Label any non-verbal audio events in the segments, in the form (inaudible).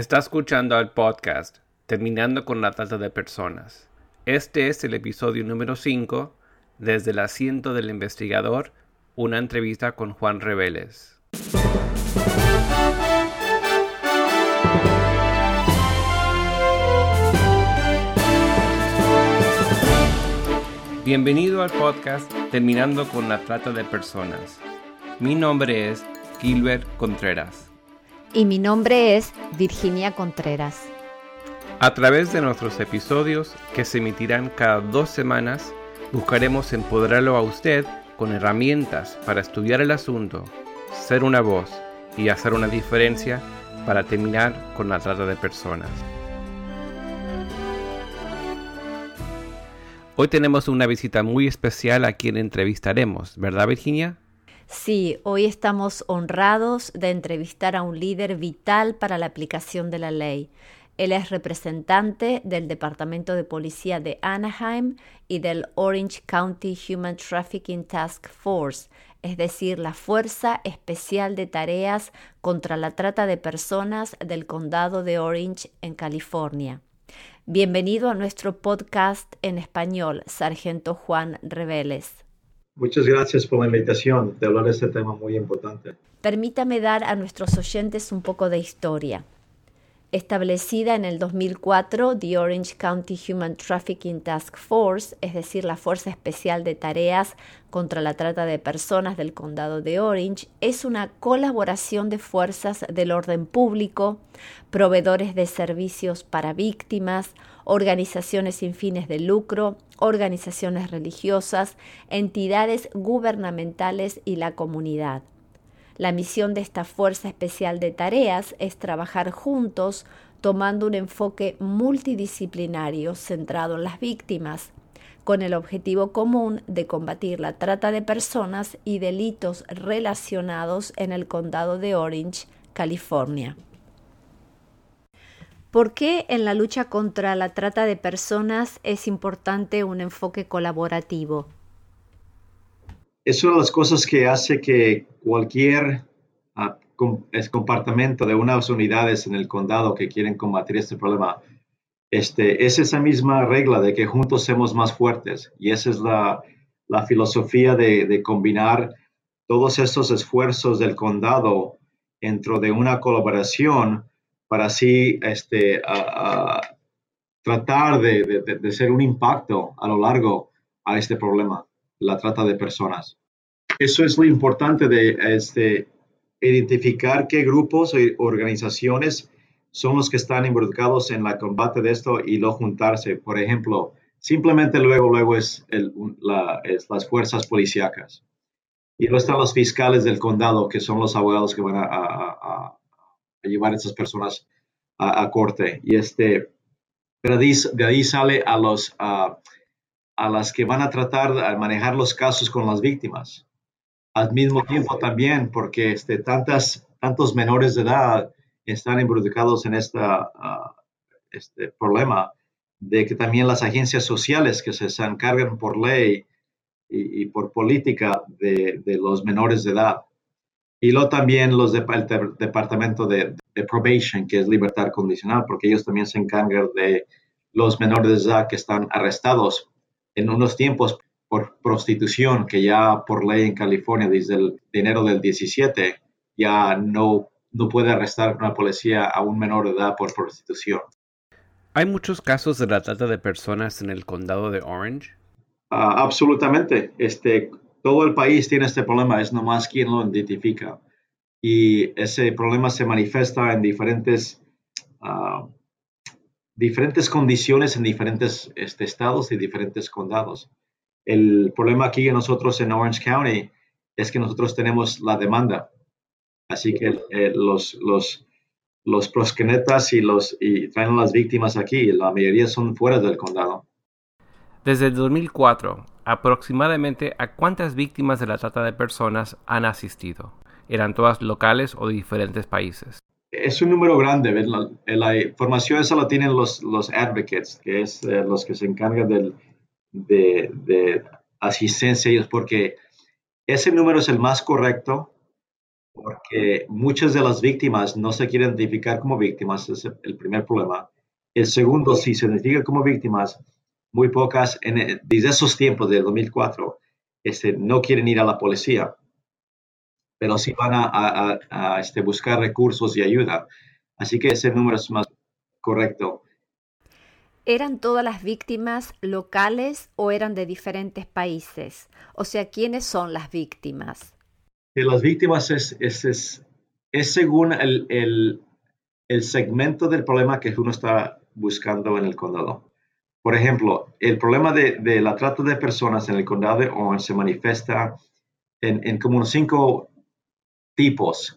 Está escuchando al podcast Terminando con la trata de personas. Este es el episodio número 5, desde el asiento del investigador, una entrevista con Juan Reveles. Bienvenido al podcast Terminando con la trata de personas. Mi nombre es Gilbert Contreras y mi nombre es Virginia Contreras. A través de nuestros episodios, que se emitirán cada dos semanas, buscaremos empoderarlo a usted con herramientas para estudiar el asunto, ser una voz y hacer una diferencia para terminar con la trata de personas. Hoy tenemos una visita muy especial a quien entrevistaremos, ¿verdad Virginia? Sí, hoy estamos honrados de entrevistar a un líder vital para la aplicación de la ley. Él es representante del Departamento de Policía de Anaheim y del Orange County Human Trafficking Task Force, es decir, la Fuerza Especial de Tareas contra la Trata de Personas del Condado de Orange en California. Bienvenido a nuestro podcast en español, Sargento Juan Reveles. Muchas gracias por la invitación de hablar de este tema muy importante. Permítame dar a nuestros oyentes un poco de historia. Establecida en el 2004, The Orange County Human Trafficking Task Force, es decir, la Fuerza Especial de Tareas contra la Trata de Personas del Condado de Orange, es una colaboración de fuerzas del orden público, proveedores de servicios para víctimas, organizaciones sin fines de lucro, organizaciones religiosas, entidades gubernamentales y la comunidad. La misión de esta Fuerza Especial de Tareas es trabajar juntos tomando un enfoque multidisciplinario centrado en las víctimas, con el objetivo común de combatir la trata de personas y delitos relacionados en el condado de Orange, California. ¿Por qué en la lucha contra la trata de personas es importante un enfoque colaborativo? Es una de las cosas que hace que cualquier uh, compartimento de unas unidades en el condado que quieren combatir este problema, este, es esa misma regla de que juntos somos más fuertes. Y esa es la, filosofía de, de, combinar todos estos esfuerzos del condado dentro de una colaboración para así este, tratar de, de, ser un impacto a lo largo a este problema, la trata de personas. Eso es lo importante de este, identificar qué grupos o organizaciones son los que están involucrados en el combate de esto y lo juntarse. Por ejemplo, simplemente luego, luego es, el, las fuerzas policíacas. Y luego están los fiscales del condado, que son los abogados que van a, a llevar a esas personas a, corte. Y este, de ahí, sale a, los, a, las que van a tratar de manejar los casos con las víctimas. Al mismo tiempo también, porque este, tantas, tantos menores de edad están involucrados en esta, este problema, de que también las agencias sociales que se, encargan por ley y, por política de, de, los menores de edad. Y luego también los del departamento de, de, probation, que es libertad condicional, porque ellos también se encargan de los menores de edad que están arrestados en unos tiempos por prostitución, que ya por ley en California desde el enero del 17 ya no, no puede arrestar una policía a un menor de edad por prostitución. ¿Hay muchos casos de la trata de personas en el condado de Orange? Ah, absolutamente. Este, todo el país tiene este problema, es nomás quien lo identifica. Y ese problema se manifiesta en diferentes, ah, diferentes condiciones en diferentes este, estados y diferentes condados. El problema aquí en nosotros en Orange County es que nosotros tenemos la demanda. Así que eh, los, los, los prosquenetas y, los, y traen las víctimas aquí, la mayoría son fuera del condado. Desde el 2004, aproximadamente a cuántas víctimas de la trata de personas han asistido. ¿Eran todas locales o de diferentes países? Es un número grande. La, la, información esa la tienen los, los advocates, que es eh, los que se encargan del, de, de asistencia ellos, porque ese número es el más correcto porque muchas de las víctimas no se quieren identificar como víctimas, es el primer problema. El segundo, si se identifican como víctimas, muy pocas, en, desde esos tiempos, del 2004, este, no quieren ir a la policía, pero sí van a, este, buscar recursos y ayuda. Así que ese número es más correcto. ¿Eran todas las víctimas locales o eran de diferentes países? O sea, ¿quiénes son las víctimas? las víctimas es, es, es, según el, el, el, segmento del problema que uno está buscando en el condado. Por ejemplo, el problema de, de la trata de personas en el condado de Orange se manifiesta en, en como cinco tipos.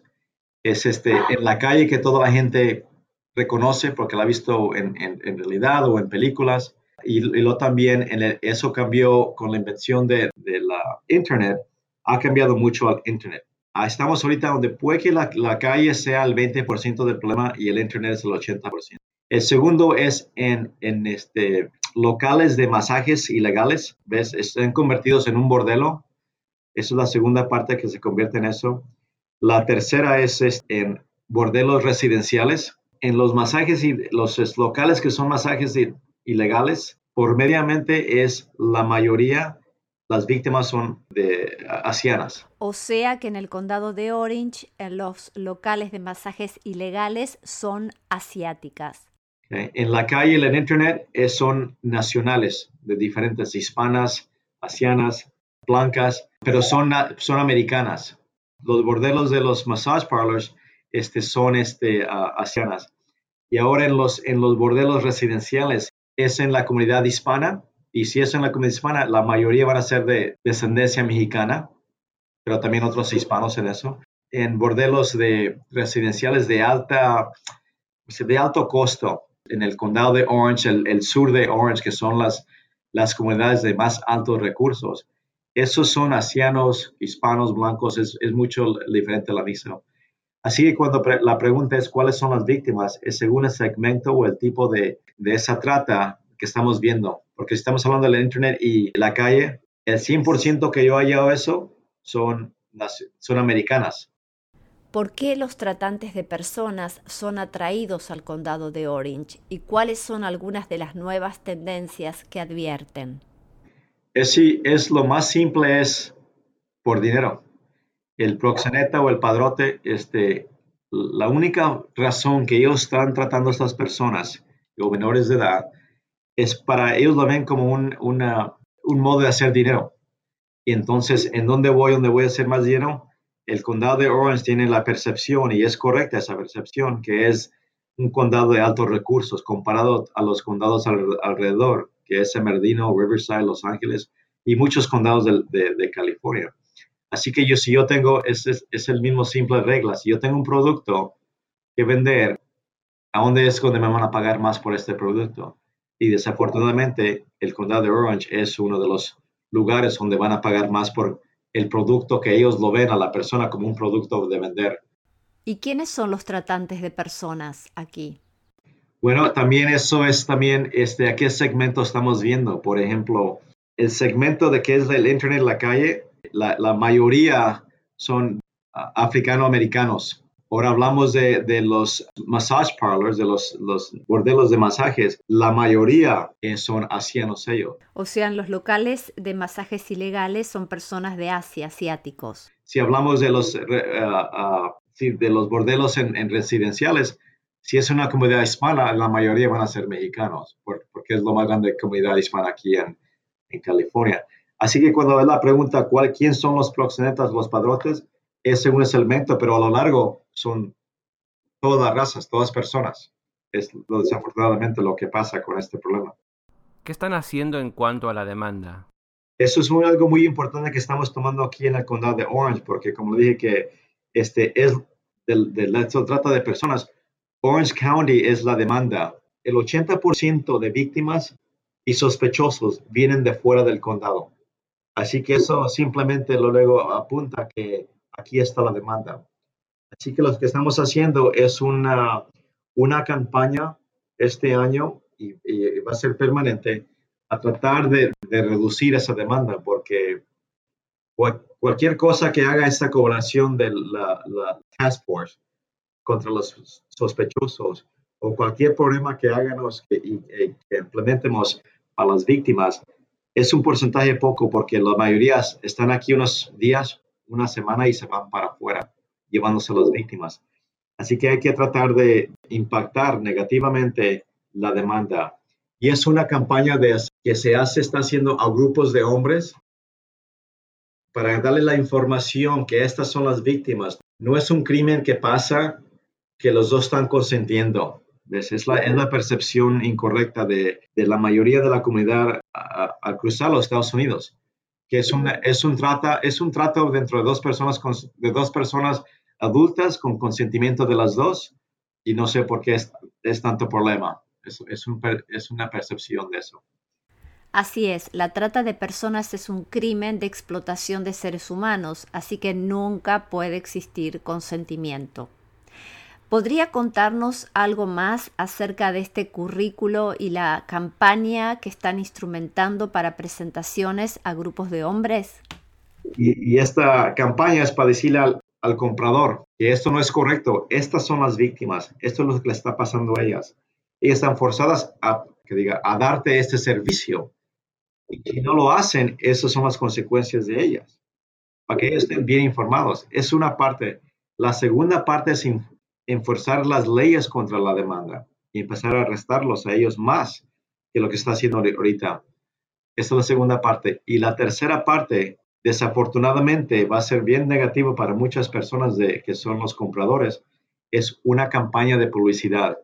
Es este, en la calle que toda la gente reconoce porque la ha visto en, en, en realidad o en películas. Y, y lo también, en eso cambió con la invención de, de la Internet ha cambiado mucho al Internet. Ah, estamos ahorita donde puede que la, la calle sea el 20% del problema y el Internet es el 80%. El segundo es en, en este, locales de masajes ilegales, ¿ves? Están convertidos en un bordelo. Esa es la segunda parte que se convierte en eso. La tercera es, es en bordelos residenciales. En los masajes y los locales que son masajes ilegales, por mediamente es la mayoría las víctimas son de asianas. O sea que en el condado de Orange, en los locales de masajes ilegales son asiáticas. En la calle y en internet son nacionales, de diferentes hispanas, asianas, blancas, pero son, son americanas. Los bordelos de los massage parlors este, son este, asianas. Y ahora en los, en los bordelos residenciales es en la comunidad hispana y si es en la comunidad hispana, la mayoría van a ser de descendencia mexicana, pero también otros hispanos en eso. En bordelos de residenciales de alta, de alto costo, en el condado de Orange, el, sur de Orange, que son las, las comunidades de más altos recursos. Esos son asianos, hispanos, blancos, es, es mucho diferente la misma. Así que cuando la pregunta es cuáles son las víctimas, es según el segmento o el tipo de, de esa trata que estamos viendo porque si estamos hablando del Internet y la calle, el 100% que yo hallado eso son, son americanas. ¿Por qué los tratantes de personas son atraídos al condado de Orange y cuáles son algunas de las nuevas tendencias que advierten? Es, es lo más simple es por dinero. El proxeneta o el padrote, este, la única razón que ellos están tratando a estas personas, o menores de edad, es para ellos lo ven como un, un modo de hacer dinero. Y entonces, ¿en dónde voy? ¿Dónde voy a hacer más dinero? El condado de Orange tiene la percepción, y es correcta esa percepción, que es un condado de altos recursos comparado a los condados alrededor, que es San Bernardino, Riverside, Los Ángeles y muchos condados de, de, California. Así que yo, si yo tengo, es, es, es, el mismo simple regla, si yo tengo un producto que vender, ¿a dónde es donde me van a pagar más por este producto? Y desafortunadamente, el condado de Orange es uno de los lugares donde van a pagar más por el producto que ellos lo ven a la persona como un producto de vender. ¿Y quiénes son los tratantes de personas aquí? Bueno, también eso es también este, a qué segmento estamos viendo. Por ejemplo, el segmento de qué es el Internet en la calle, la, la mayoría son uh, africanoamericanos Ahora hablamos de, de, los massage parlors, de los, los, bordelos de masajes. La mayoría eh, son asianos ellos. O sea, los locales de masajes ilegales son personas de Asia, asiáticos. Si hablamos de los, uh, de los bordelos en, en, residenciales, si es una comunidad hispana, la mayoría van a ser mexicanos, porque es la más grande comunidad hispana aquí en, en California. Así que cuando la pregunta, ¿cuál, ¿quién son los proxenetas, los padrotes? es según ese elemento, pero a lo largo son todas razas, todas personas. Es desafortunadamente lo que pasa con este problema. ¿Qué están haciendo en cuanto a la demanda? Eso es algo muy importante que estamos tomando aquí en el condado de Orange, porque como dije que este es del, del trata de personas, Orange County es la demanda. El 80% de víctimas y sospechosos vienen de fuera del condado. Así que eso simplemente lo luego apunta que aquí está la demanda. Así que lo que estamos haciendo es una, una campaña este año y, va a ser permanente a tratar de, reducir esa demanda porque cualquier cosa que haga esta colaboración de la, Task Force contra los sospechosos o cualquier problema que hagamos que, que implementemos a las víctimas, es un porcentaje poco porque la mayoría están aquí unos días, una semana y se van para afuera, llevándose a las víctimas. Así que hay que tratar de impactar negativamente la demanda. Y es una campaña de, que se hace, está haciendo a grupos de hombres para darle la información que estas son las víctimas. No es un crimen que pasa que los dos están consentiendo. Es la, es la percepción incorrecta de, de, la mayoría de la comunidad al cruzar los Estados Unidos, que es, una, es, un trata, es un trato dentro de dos personas, de dos personas adultas con consentimiento de las dos y no sé por qué es, es tanto problema. Es, es, un, es una percepción de eso. Así es, la trata de personas es un crimen de explotación de seres humanos, así que nunca puede existir consentimiento. ¿Podría contarnos algo más acerca de este currículo y la campaña que están instrumentando para presentaciones a grupos de hombres? Y, esta campaña es para decirle al, comprador que esto no es correcto, estas son las víctimas, esto es lo que le está pasando a ellas. Ellas están forzadas a, que diga, a darte este servicio. Y si no lo hacen, esas son las consecuencias de ellas. Para que ellos estén bien informados. Es una parte. La segunda parte es enforzar las leyes contra la demanda y empezar a arrestarlos a ellos más que lo que está haciendo ahorita. Esa es la segunda parte. Y la tercera parte, desafortunadamente, va a ser bien negativo para muchas personas de, que son los compradores. Es una campaña de publicidad,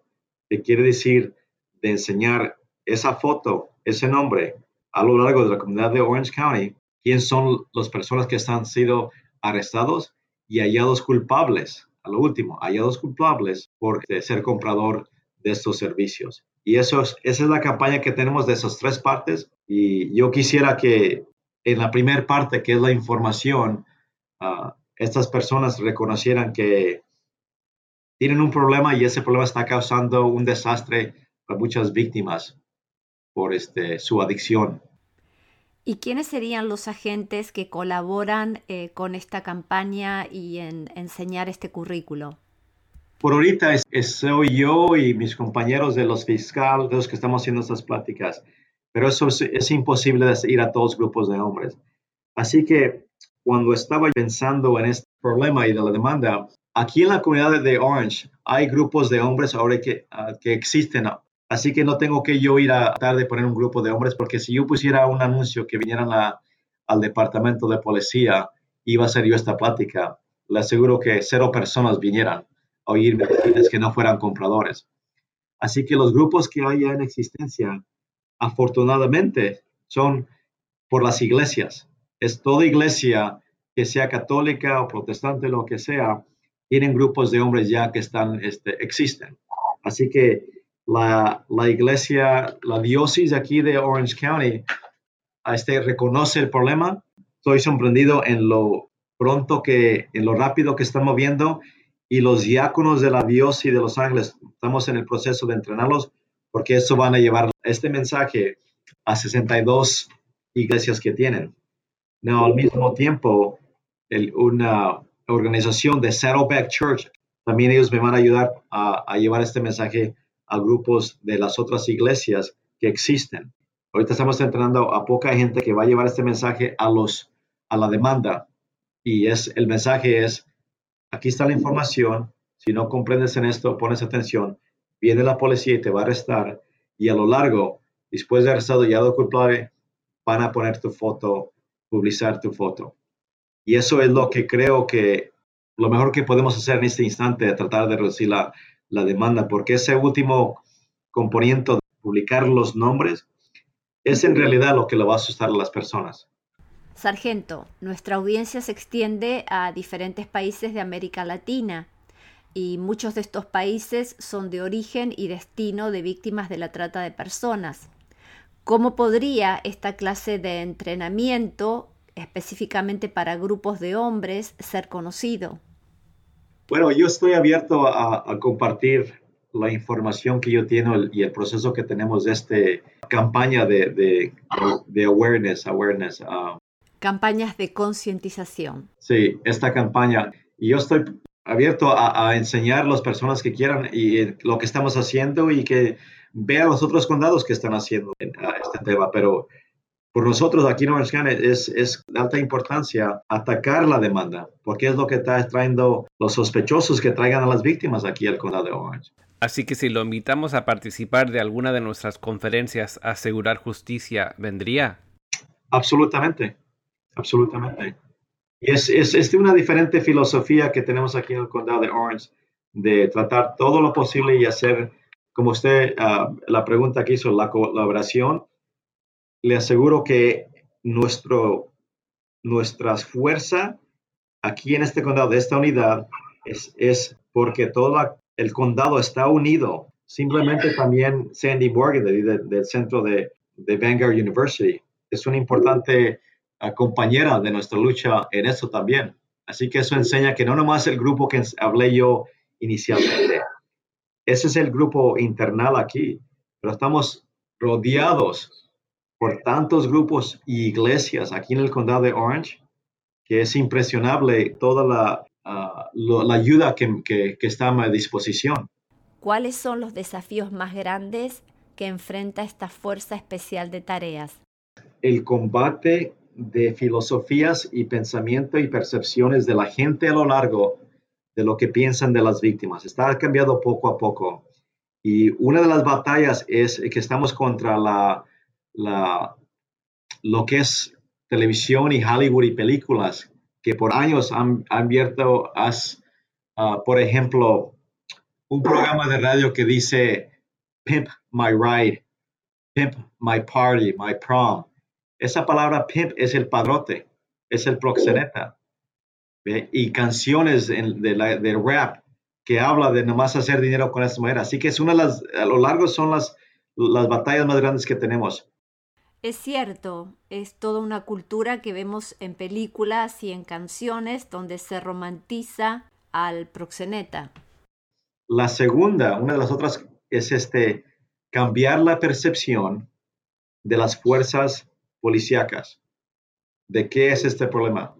que quiere decir de enseñar esa foto, ese nombre, a lo largo de la comunidad de Orange County, quién son las personas que han sido arrestados y hallados culpables a lo último, dos culpables por ser comprador de estos servicios. Y eso es, esa es la campaña que tenemos de esas tres partes. Y yo quisiera que en la primera parte, que es la información, ah, estas personas reconocieran que tienen un problema y ese problema está causando un desastre para muchas víctimas por este, su adicción. ¿Y quiénes serían los agentes que colaboran eh, con esta campaña y en enseñar este currículo? Por ahorita soy yo y mis compañeros de los fiscales, los que estamos haciendo estas pláticas, pero eso es, imposible ir a todos grupos de hombres. Así que cuando estaba pensando en este problema y de la demanda, aquí en la comunidad de Orange hay grupos de hombres ahora que, ah, que existen Así que no tengo que yo ir a tratar de poner un grupo de hombres, porque si yo pusiera un anuncio que vinieran al departamento de policía, iba a ser yo esta plática. Le aseguro que cero personas vinieran a oírme decirles que no fueran compradores. Así que los grupos que hay en existencia, afortunadamente, son por las iglesias. Es toda iglesia que sea católica o protestante, lo que sea, tienen grupos de hombres ya que están, este, existen. Así que la, iglesia, la diócesis aquí de Orange County, este, reconoce el problema. Estoy sorprendido en lo pronto que, en lo rápido que están moviendo y los diáconos de la diócesis de Los Ángeles, estamos en el proceso de entrenarlos porque eso van a llevar este mensaje a 62 iglesias que tienen. No, al mismo tiempo, una organización de Saddleback Church, también ellos me van a ayudar a llevar este mensaje a grupos de las otras iglesias que existen. Ahorita estamos entrenando a poca gente que va a llevar este mensaje a los a la demanda y es el mensaje es aquí está la información, si no comprendes en esto, pones atención, viene la policía y te va a arrestar y a lo largo, después de arrestado y hallado culpable, van a poner tu foto, publicar tu foto. Y eso es lo que creo que lo mejor que podemos hacer en este instante, tratar de reducir la, la demanda, porque ese último componente de publicar los nombres es en realidad lo que le va a asustar a las personas. Sargento, nuestra audiencia se extiende a diferentes países de América Latina y muchos de estos países son de origen y destino de víctimas de la trata de personas. ¿Cómo podría esta clase de entrenamiento, específicamente para grupos de hombres, ser conocido? Bueno, yo estoy abierto a, compartir la información que yo tengo y el proceso que tenemos de esta campaña de, de, awareness. awareness. Ah. Campañas de concientización. Sí, esta campaña. Y yo estoy abierto a, enseñar a las personas que quieran y eh, lo que estamos haciendo y que vean los otros condados que están haciendo en, este tema. Pero por nosotros aquí en Orange County es, es, de alta importancia atacar la demanda, porque es lo que está trayendo los sospechosos que traigan a las víctimas aquí al condado de Orange. Así que si lo invitamos a participar de alguna de nuestras conferencias a asegurar justicia, ¿vendría? Absolutamente, absolutamente. Y es, es, es una diferente filosofía que tenemos aquí en el condado de Orange, de tratar todo lo posible y hacer, como usted, ah, la pregunta que hizo, la colaboración, le aseguro que nuestro, nuestras fuerzas aquí en este condado, de esta unidad, es, es porque todo el condado está unido. Simplemente también Sandy Morgan del centro de, de Vanguard University es una importante compañera de nuestra lucha en eso también. Así que eso enseña que no nomás el grupo que hablé yo inicialmente, ese es el grupo internal aquí, pero estamos rodeados por tantos grupos y iglesias aquí en el condado de Orange que es impresionable toda la, ah, la ayuda que, que, que está a disposición. ¿Cuáles son los desafíos más grandes que enfrenta esta Fuerza Especial de Tareas? El combate de filosofías y pensamiento y percepciones de la gente a lo largo de lo que piensan de las víctimas. Está cambiando poco a poco. Y una de las batallas es que estamos contra la, la, lo que es televisión y Hollywood y películas que por años han, abierto, uh, por ejemplo, un programa de radio que dice Pimp My Ride, Pimp My Party, My Prom, esa palabra pimp es el padrote, es el proxeneta. Y canciones de, rap que habla de nomás hacer dinero con esta manera. Así que es una de las, a lo largo son las, las batallas más grandes que tenemos. Es cierto, es toda una cultura que vemos en películas y en canciones donde se romantiza al proxeneta. La segunda, una de las otras, es este cambiar la percepción de las fuerzas policíacas. ¿De qué es este problema?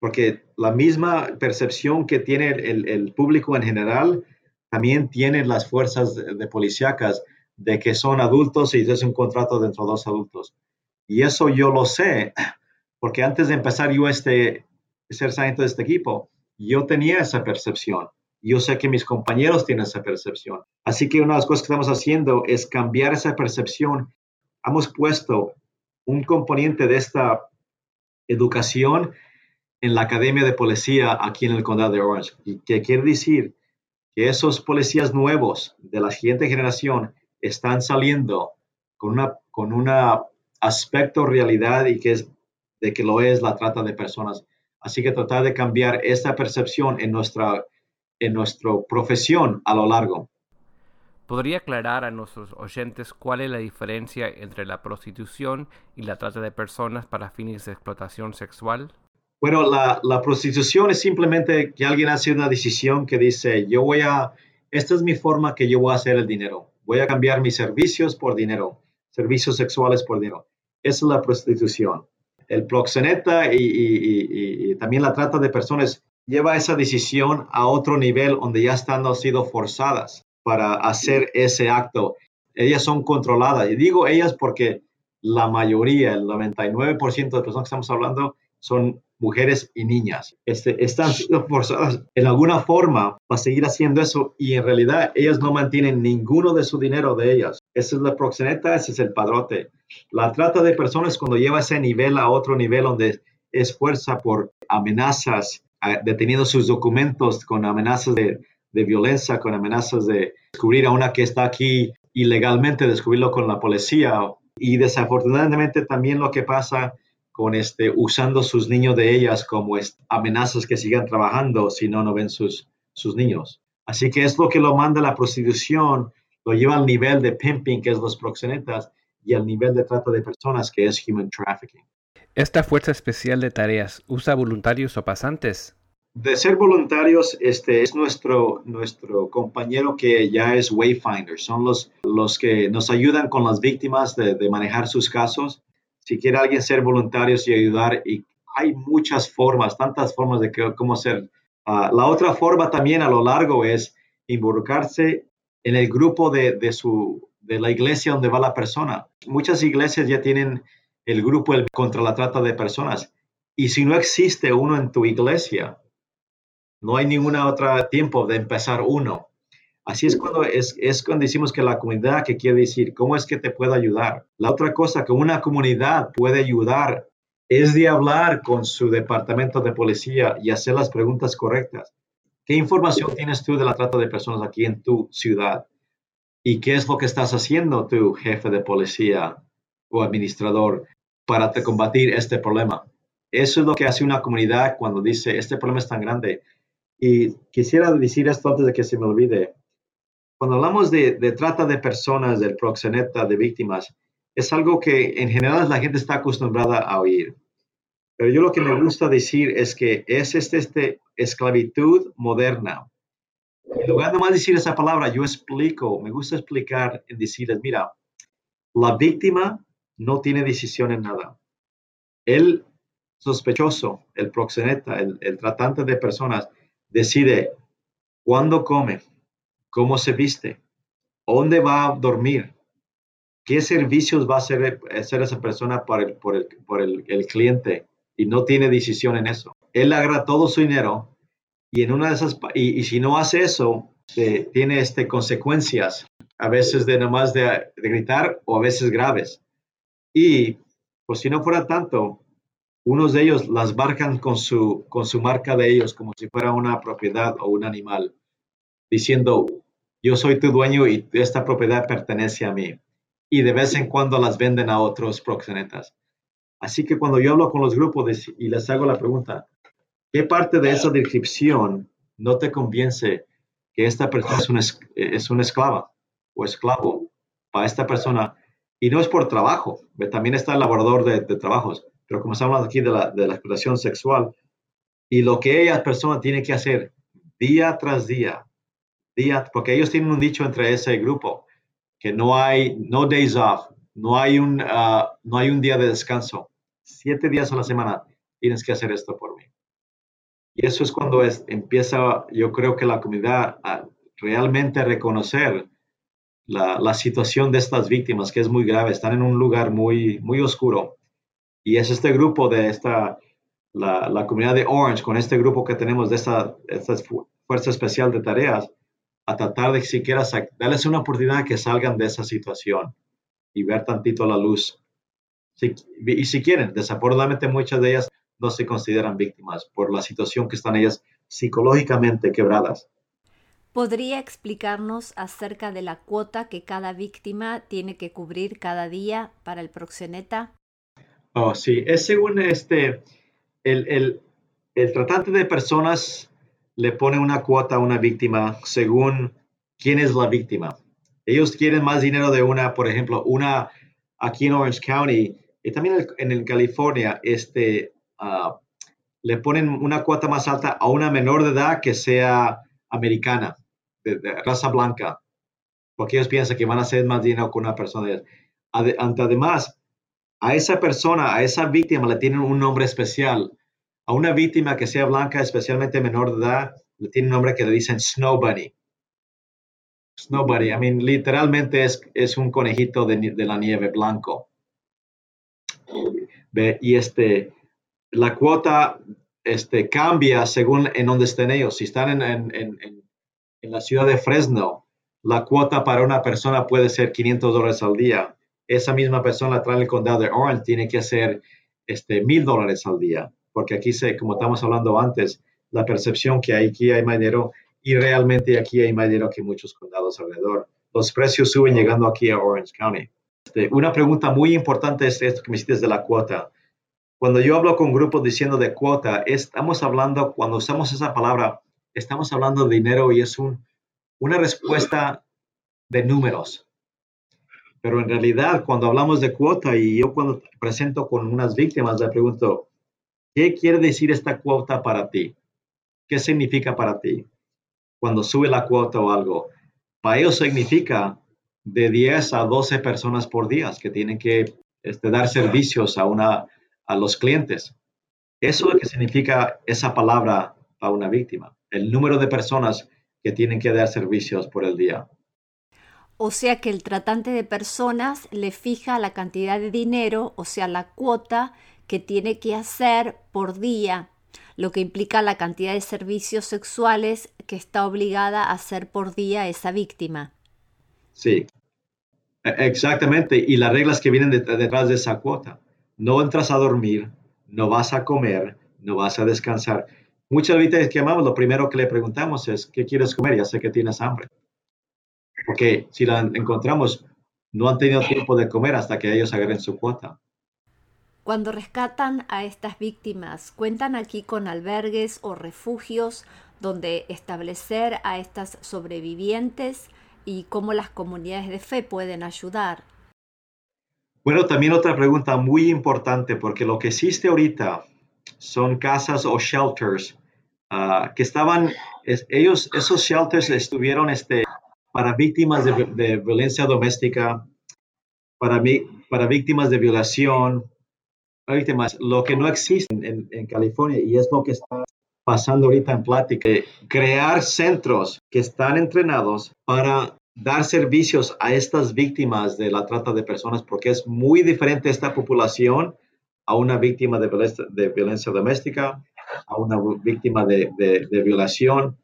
Porque la misma percepción que tiene el, público en general, también tienen las fuerzas de, policíacas de que son adultos y es un contrato dentro de dos adultos. Y eso yo lo sé, (clears throat) porque antes de empezar yo este, ser sargento de este equipo, yo tenía esa percepción. Yo sé que mis compañeros tienen esa percepción. Así que una de las cosas que estamos haciendo es cambiar esa percepción. Hemos puesto un componente de esta educación en la Academia de Policía aquí en el Condado de Orange. Que quiere decir que esos policías nuevos de la siguiente generación están saliendo con una con un aspecto realidad y que es de que lo es la trata de personas. Así que tratar de cambiar esta percepción en nuestra en nuestra profesión a lo largo. ¿Podría aclarar a nuestros oyentes cuál es la diferencia entre la prostitución y la trata de personas para fines de explotación sexual? Bueno, la, la, prostitución es simplemente que alguien hace una decisión que dice, yo voy a, esta es mi forma que yo voy a hacer el dinero. Voy a cambiar mis servicios por dinero, servicios sexuales por dinero. Esa es la prostitución. El proxeneta y, y, y también la trata de personas lleva esa decisión a otro nivel donde ya están sido forzadas para hacer ese acto. Ellas son controladas. Y digo ellas porque la mayoría, el 99% de personas que estamos hablando son mujeres y niñas. Este, están forzadas en alguna forma para seguir haciendo eso y en realidad ellas no mantienen ninguno de su dinero de ellas. Esa es la proxeneta, ese es el padrote. La trata de personas cuando lleva ese nivel a otro nivel donde es fuerza por amenazas, deteniendo sus documentos con amenazas de violencia, con amenazas de descubrir a una que está aquí ilegalmente, descubrirlo con la policía. Y desafortunadamente también lo que pasa con este, usando sus niños de ellas como amenazas que sigan trabajando si no, no ven sus, sus niños. Así que es lo que lo manda la prostitución, lo lleva al nivel de pimping, que es los proxenetas, y al nivel de trata de personas, que es human trafficking. ¿Esta fuerza especial de tareas usa voluntarios o pasantes? de ser voluntarios, este es nuestro, nuestro compañero que ya es Wayfinder. Son los, los que nos ayudan con las víctimas de, manejar sus casos. Si quiere alguien ser voluntarios y ayudar y hay muchas formas, tantas formas de cómo ser. Ah, la otra forma también a lo largo es involucrarse en el grupo de, su, de la iglesia donde va la persona. Muchas iglesias ya tienen el grupo contra la trata de personas. Y si no existe uno en tu iglesia, no hay ningún otro tiempo de empezar uno. Así es cuando, es, cuando decimos que la comunidad, que quiere decir, ¿cómo es que te puedo ayudar? La otra cosa que una comunidad puede ayudar es de hablar con su departamento de policía y hacer las preguntas correctas. ¿Qué información tienes tú de la trata de personas aquí en tu ciudad? ¿Y qué es lo que estás haciendo tu jefe de policía o administrador para combatir este problema? Eso es lo que hace una comunidad cuando dice, este problema es tan grande. Y quisiera decir esto antes de que se me olvide. Cuando hablamos de, trata de personas, del proxeneta, de víctimas, es algo que en general la gente está acostumbrada a oír. Pero yo lo que me gusta decir es que es este, este esclavitud moderna. En lugar de más decir esa palabra, yo explico, me gusta explicar en decirles, mira, la víctima no tiene decisión en nada. El sospechoso, el proxeneta, el, el tratante de personas, decide cuándo come, cómo se viste, dónde va a dormir, qué servicios va a hacer, hacer esa persona por, el, por, el, por el, cliente y no tiene decisión en eso. Él agarra todo su dinero y en una de esas, y, si no hace eso, eh, tiene este, consecuencias, a veces de nomás de, de gritar o a veces graves. Y pues si no fuera tanto, unos de ellos las marcan con su, con su marca de ellos como si fuera una propiedad o un animal, diciendo, yo soy tu dueño y esta propiedad pertenece a mí. Y de vez en cuando las venden a otros proxenetas. Así que cuando yo hablo con los grupos y les hago la pregunta, ¿qué parte de esa descripción no te convence que esta persona es una, es una esclava o esclavo para esta persona? Y no es por trabajo, también está el laborador de, trabajos, pero como estamos aquí de la, de la explotación sexual, y lo que ella persona tiene que hacer día tras día, día, porque ellos tienen un dicho entre ese grupo, que no hay, no days off, no hay un, uh, no hay un día de descanso. Siete días a la semana tienes que hacer esto por mí. Y eso es cuando es, empieza, yo creo que la comunidad a realmente reconocer la, la, situación de estas víctimas, que es muy grave, están en un lugar muy, muy oscuro. Y es este grupo de esta, la, la comunidad de Orange, con este grupo que tenemos de esta, esta Fuerza Especial de Tareas, a tratar de siquiera darles una oportunidad que salgan de esa situación y ver tantito la luz. y si quieren, desafortunadamente muchas de ellas no se consideran víctimas por la situación que están ellas psicológicamente quebradas. ¿Podría explicarnos acerca de la cuota que cada víctima tiene que cubrir cada día para el proxeneta? Oh, sí, es según este, el, el, el tratante de personas le pone una cuota a una víctima según quién es la víctima. Ellos quieren más dinero de una, por ejemplo, una aquí en Orange County y también en, California, este, ah, le ponen una cuota más alta a una menor de edad que sea americana, de, raza blanca, porque ellos piensan que van a hacer más dinero con una persona. De, además, a esa persona, a esa víctima le tienen un nombre especial a una víctima que sea blanca, especialmente menor de edad, le tiene un nombre que le dicen Snow Bunny. Snow Bunny, I mean, literalmente es, es un conejito de, la nieve blanco. Y este, la cuota este, cambia según en dónde estén ellos. Si están en, en, en, la ciudad de Fresno, la cuota para una persona puede ser 500 dólares al día. Esa misma persona trae el condado de Orange tiene que hacer este, 1000 dólares al día porque aquí, se, como estamos hablando antes, la percepción que aquí hay más dinero y realmente aquí hay más dinero que muchos condados alrededor. Los precios suben llegando aquí a Orange County. Este, una pregunta muy importante es esto que me hiciste de la cuota. Cuando yo hablo con grupos diciendo de cuota, estamos hablando, cuando usamos esa palabra, estamos hablando de dinero y es un, una respuesta de números. Pero en realidad, cuando hablamos de cuota y yo cuando presento con unas víctimas, le pregunto, ¿Qué quiere decir esta cuota para ti? ¿Qué significa para ti? Cuando sube la cuota o algo. Para ellos significa de 10 a 12 personas por día que tienen que este, dar servicios a, una, a los clientes. Eso es lo que significa esa palabra para una víctima, el número de personas que tienen que dar servicios por el día. O sea que el tratante de personas le fija la cantidad de dinero, o sea, la cuota que tiene que hacer por día, lo que implica la cantidad de servicios sexuales que está obligada a hacer por día esa víctima. Sí, e, exactamente. Y las reglas que vienen detrás de esa cuota. No entras a dormir, no vas a comer, no vas a descansar. Muchas veces que llamamos, lo primero que le preguntamos es, ¿qué quieres comer? Ya sé que tienes hambre. Porque si la encontramos, no han tenido tiempo de comer hasta que ellos agarren su cuota. Cuando rescatan a estas víctimas, cuentan aquí con albergues o refugios donde establecer a estas sobrevivientes y cómo las comunidades de fe pueden ayudar. Bueno, también otra pregunta muy importante, porque lo que existe ahorita son casas o shelters ah, que estaban, ellos, esos shelters estuvieron este, para víctimas de, violencia doméstica, para, para víctimas de violación, lo que no existe en, California y es lo que está pasando ahorita en plática, crear centros que están entrenados para dar servicios a estas víctimas de la trata de personas, porque es muy diferente esta población a una víctima de violencia, doméstica, a una víctima de, violación.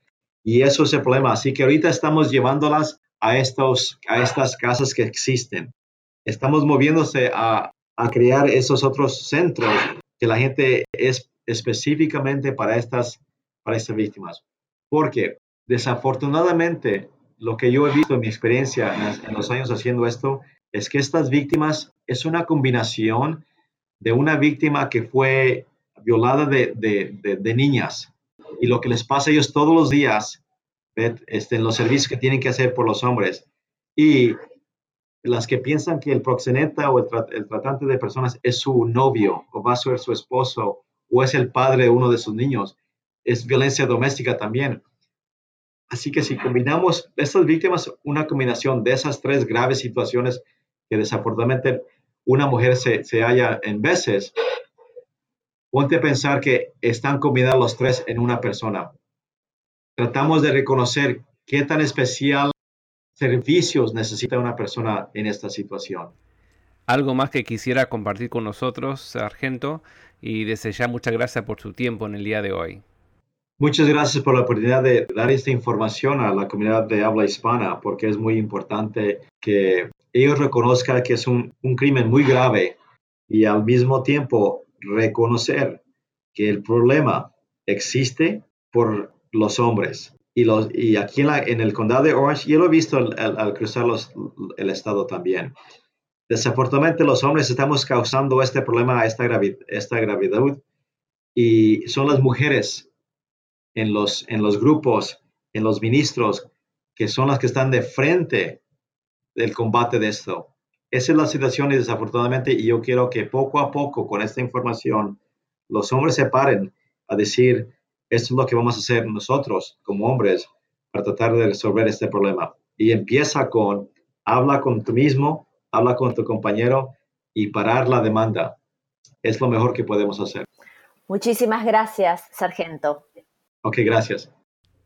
Y eso es el problema. Así que ahorita estamos llevándolas a, estos, a estas casas que existen. Estamos moviéndose a, a crear esos otros centros que la gente es específicamente para estas, para estas víctimas. Porque desafortunadamente lo que yo he visto en mi experiencia en, los años haciendo esto es que estas víctimas es una combinación de una víctima que fue violada de, niñas y lo que les pasa a ellos todos los días este, en los servicios que tienen que hacer por los hombres y las que piensan que el proxeneta o el, el, tratante de personas es su novio o va a ser su esposo o es el padre de uno de sus niños, es violencia doméstica también. Así que si combinamos estas víctimas, una combinación de esas tres graves situaciones que desafortunadamente una mujer se, se halla en veces, ponte a pensar que están combinados los tres en una persona. Tratamos de reconocer qué tan especial servicios necesita una persona en esta situación. Algo más que quisiera compartir con nosotros, Sargento, y desear muchas gracias por su tiempo en el día de hoy. Muchas gracias por la oportunidad de dar esta información a la comunidad de habla hispana, porque es muy importante que ellos reconozcan que es un, crimen muy grave y al mismo tiempo reconocer que el problema existe por los hombres. Y, los, y aquí en, el condado de Orange, yo lo he visto al, cruzar el estado también. Desafortunadamente los hombres estamos causando este problema, esta, esta gravedad, y son las mujeres en los, en los grupos, en los ministros, que son las que están de frente del combate de esto. Esa es la situación y desafortunadamente y yo quiero que poco a poco con esta información los hombres se paren a decir, esto es lo que vamos a hacer nosotros como hombres para tratar de resolver este problema. Y empieza con, habla con tú mismo, habla con tu compañero y parar la demanda. Es lo mejor que podemos hacer. Muchísimas gracias, sargento. Ok, gracias.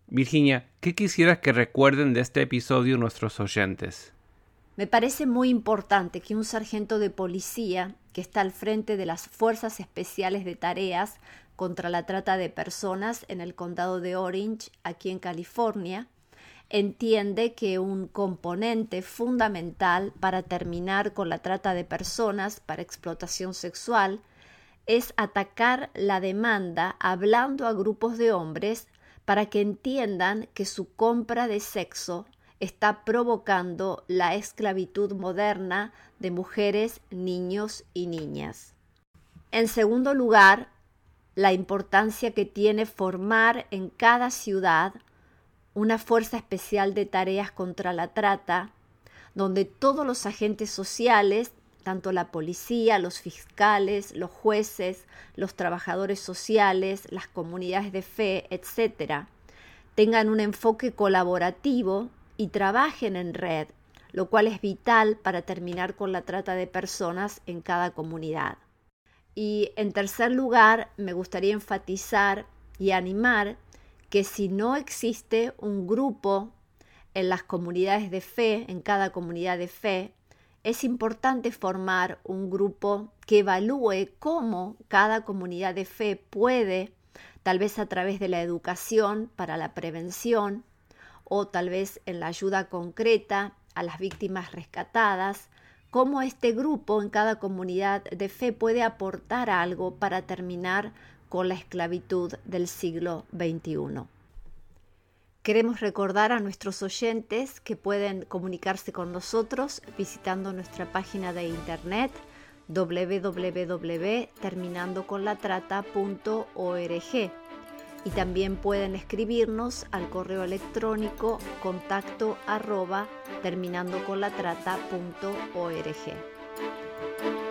Virginia, ¿qué quisieras que recuerden de este episodio nuestros oyentes? Me parece muy importante que un sargento de policía que está al frente de las Fuerzas Especiales de Tareas contra la Trata de Personas en el condado de Orange, aquí en California, entiende que un componente fundamental para terminar con la trata de personas para explotación sexual es atacar la demanda hablando a grupos de hombres para que entiendan que su compra de sexo está provocando la esclavitud moderna de mujeres, niños y niñas. En segundo lugar, la importancia que tiene formar en cada ciudad una fuerza especial de tareas contra la trata, donde todos los agentes sociales tanto la policía, los fiscales, los jueces, los trabajadores sociales, las comunidades de fe, etcétera, tengan un enfoque colaborativo y trabajen en red, lo cual es vital para terminar con la trata de personas en cada comunidad. Y en tercer lugar, me gustaría enfatizar y animar que si no existe un grupo en las comunidades de fe, en cada comunidad de fe, es importante formar un grupo que evalúe cómo cada comunidad de fe puede, tal vez a través de la educación para la prevención o tal vez en la ayuda concreta a las víctimas rescatadas, cómo este grupo en cada comunidad de fe puede aportar algo para terminar con la esclavitud del siglo XXI. Queremos recordar a nuestros oyentes que pueden comunicarse con nosotros visitando nuestra página de internet www.terminandoconlatrata.org y también pueden escribirnos al correo electrónico contacto arroba terminandoconlatrata.org.